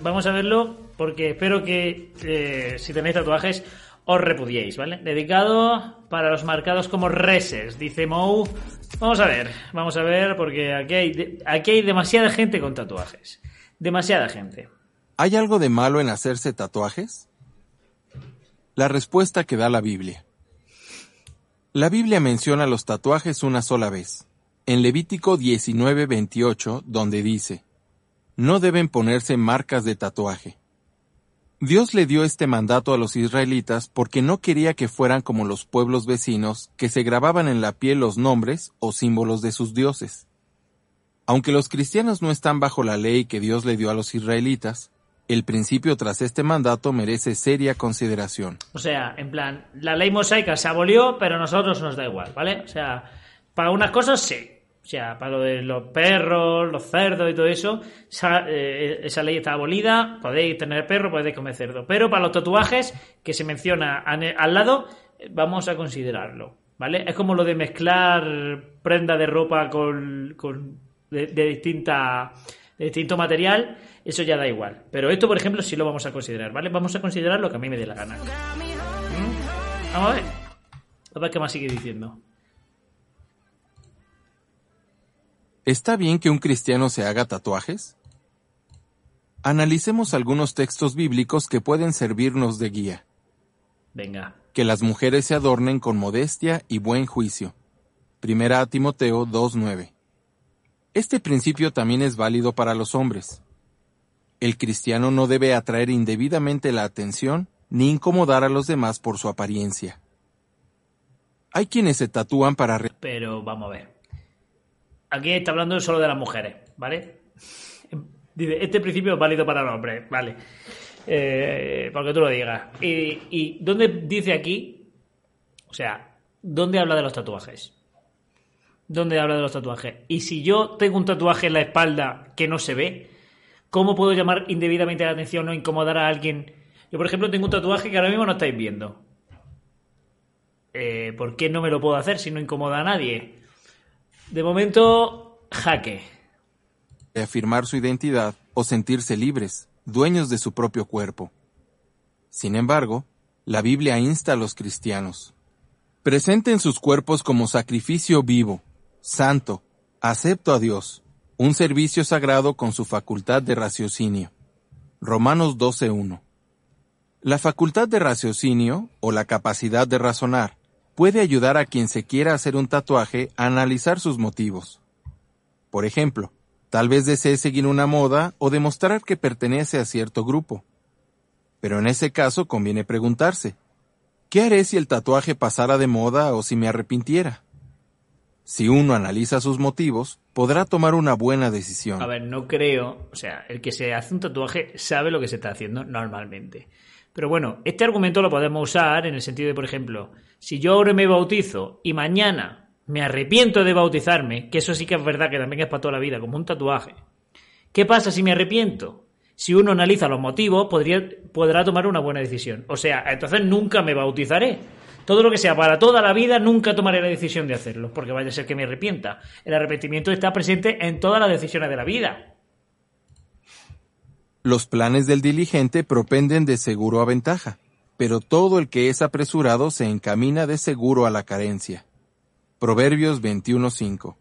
Vamos a verlo porque espero que eh, si tenéis tatuajes os repudiéis, ¿vale? Dedicado para los marcados como reses, dice Mou. Vamos a ver, vamos a ver porque aquí hay, aquí hay demasiada gente con tatuajes. Demasiada gente. ¿Hay algo de malo en hacerse tatuajes? La respuesta que da la Biblia. La Biblia menciona los tatuajes una sola vez, en Levítico 19:28, donde dice, no deben ponerse marcas de tatuaje. Dios le dio este mandato a los israelitas porque no quería que fueran como los pueblos vecinos que se grababan en la piel los nombres o símbolos de sus dioses. Aunque los cristianos no están bajo la ley que Dios le dio a los israelitas, el principio tras este mandato merece seria consideración. O sea, en plan, la ley mosaica se abolió, pero a nosotros nos da igual, ¿vale? O sea, para unas cosas sí. O sea, para lo de los perros, los cerdos y todo eso, esa, eh, esa ley está abolida, podéis tener perro, podéis comer cerdo. Pero para los tatuajes, que se menciona al lado, vamos a considerarlo, ¿vale? Es como lo de mezclar prenda de ropa con, con- de, de distinta de distinto material, eso ya da igual. Pero esto, por ejemplo, sí lo vamos a considerar, ¿vale? Vamos a considerar lo que a mí me dé la gana. ¿Mm? Vamos a ver. A ver qué más sigue diciendo. ¿Está bien que un cristiano se haga tatuajes? Analicemos algunos textos bíblicos que pueden servirnos de guía. Venga. Que las mujeres se adornen con modestia y buen juicio. Primera a Timoteo 2.9. Este principio también es válido para los hombres. El cristiano no debe atraer indebidamente la atención ni incomodar a los demás por su apariencia. Hay quienes se tatúan para Pero vamos a ver. Aquí está hablando solo de las mujeres, ¿vale? Dice, este principio es válido para los hombres, ¿vale? Eh, porque tú lo digas. Y, ¿Y dónde dice aquí? O sea, ¿dónde habla de los tatuajes? ¿Dónde habla de los tatuajes? Y si yo tengo un tatuaje en la espalda que no se ve, ¿cómo puedo llamar indebidamente la atención o incomodar a alguien? Yo, por ejemplo, tengo un tatuaje que ahora mismo no estáis viendo. Eh, ¿Por qué no me lo puedo hacer si no incomoda a nadie? De momento, jaque. afirmar su identidad o sentirse libres, dueños de su propio cuerpo. Sin embargo, la Biblia insta a los cristianos. Presenten sus cuerpos como sacrificio vivo, santo, acepto a Dios, un servicio sagrado con su facultad de raciocinio. Romanos 12.1. La facultad de raciocinio, o la capacidad de razonar, puede ayudar a quien se quiera hacer un tatuaje a analizar sus motivos. Por ejemplo, tal vez desee seguir una moda o demostrar que pertenece a cierto grupo. Pero en ese caso conviene preguntarse, ¿qué haré si el tatuaje pasara de moda o si me arrepintiera? Si uno analiza sus motivos, podrá tomar una buena decisión. A ver, no creo. O sea, el que se hace un tatuaje sabe lo que se está haciendo normalmente. Pero bueno, este argumento lo podemos usar en el sentido de, por ejemplo, si yo ahora me bautizo y mañana me arrepiento de bautizarme, que eso sí que es verdad que también es para toda la vida, como un tatuaje. ¿Qué pasa si me arrepiento? Si uno analiza los motivos, podría, podrá tomar una buena decisión. O sea, entonces nunca me bautizaré. Todo lo que sea para toda la vida, nunca tomaré la decisión de hacerlo, porque vaya a ser que me arrepienta. El arrepentimiento está presente en todas las decisiones de la vida. Los planes del diligente propenden de seguro a ventaja, pero todo el que es apresurado se encamina de seguro a la carencia. Proverbios 21:5.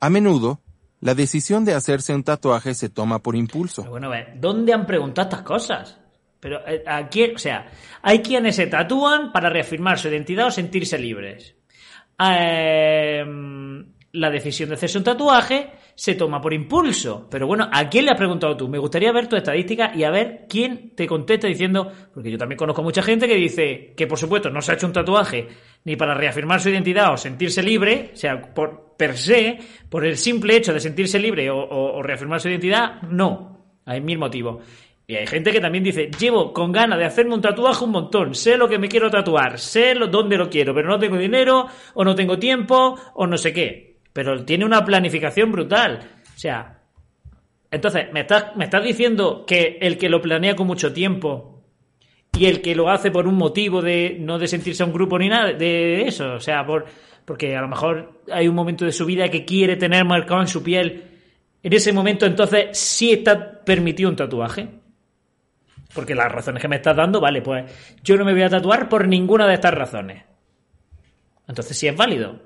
A menudo, La decisión de hacerse un tatuaje se toma por impulso. Pero bueno, ¿dónde han preguntado estas cosas? Pero eh, o sea, hay quienes se tatúan para reafirmar su identidad o sentirse libres. Eh, la decisión de hacerse un tatuaje se toma por impulso. Pero bueno, ¿a quién le has preguntado tú? Me gustaría ver tu estadística y a ver quién te contesta diciendo, porque yo también conozco mucha gente que dice que por supuesto no se ha hecho un tatuaje ni para reafirmar su identidad o sentirse libre, o sea, por per se, por el simple hecho de sentirse libre o, o- reafirmar su identidad, no. Hay mil motivos. Y hay gente que también dice, llevo con ganas de hacerme un tatuaje un montón, sé lo que me quiero tatuar, sé lo, dónde lo quiero, pero no tengo dinero, o no tengo tiempo, o no sé qué. Pero tiene una planificación brutal. O sea, entonces, ¿me estás, me estás diciendo que el que lo planea con mucho tiempo y el que lo hace por un motivo de no de sentirse un grupo ni nada de eso, o sea, por porque a lo mejor hay un momento de su vida que quiere tener marcado en su piel, en ese momento entonces sí está permitido un tatuaje. Porque las razones que me estás dando, vale, pues yo no me voy a tatuar por ninguna de estas razones. Entonces sí es válido.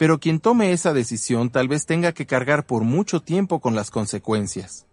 Pero quien tome esa decisión tal vez tenga que cargar por mucho tiempo con las consecuencias.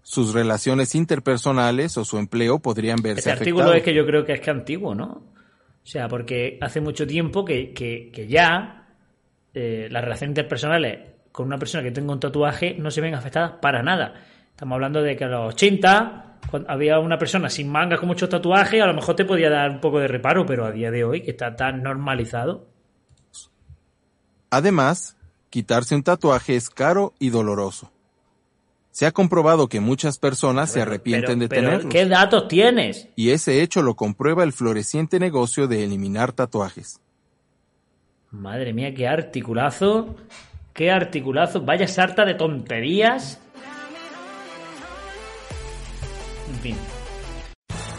Sus relaciones interpersonales o su empleo podrían verse Este artículo es que yo creo que es que antiguo, ¿no? O sea, porque hace mucho tiempo que, que- que ya eh, las relaciones interpersonales con una persona que tenga un tatuaje no se ven afectadas para nada. Estamos hablando de que a los 80 cuando había una persona sin mangas con muchos tatuajes, a lo mejor te podía dar un poco de reparo, pero a día de hoy, que está tan normalizado. Además, quitarse un tatuaje es caro y doloroso. Se ha comprobado que muchas personas se arrepienten de Pero, pero, tenerlos. ¿Qué datos tienes? Y ese hecho lo comprueba el floreciente negocio de eliminar tatuajes. Madre mía, qué articulazo. Qué articulazo. Vaya sarta de tonterías. En fin.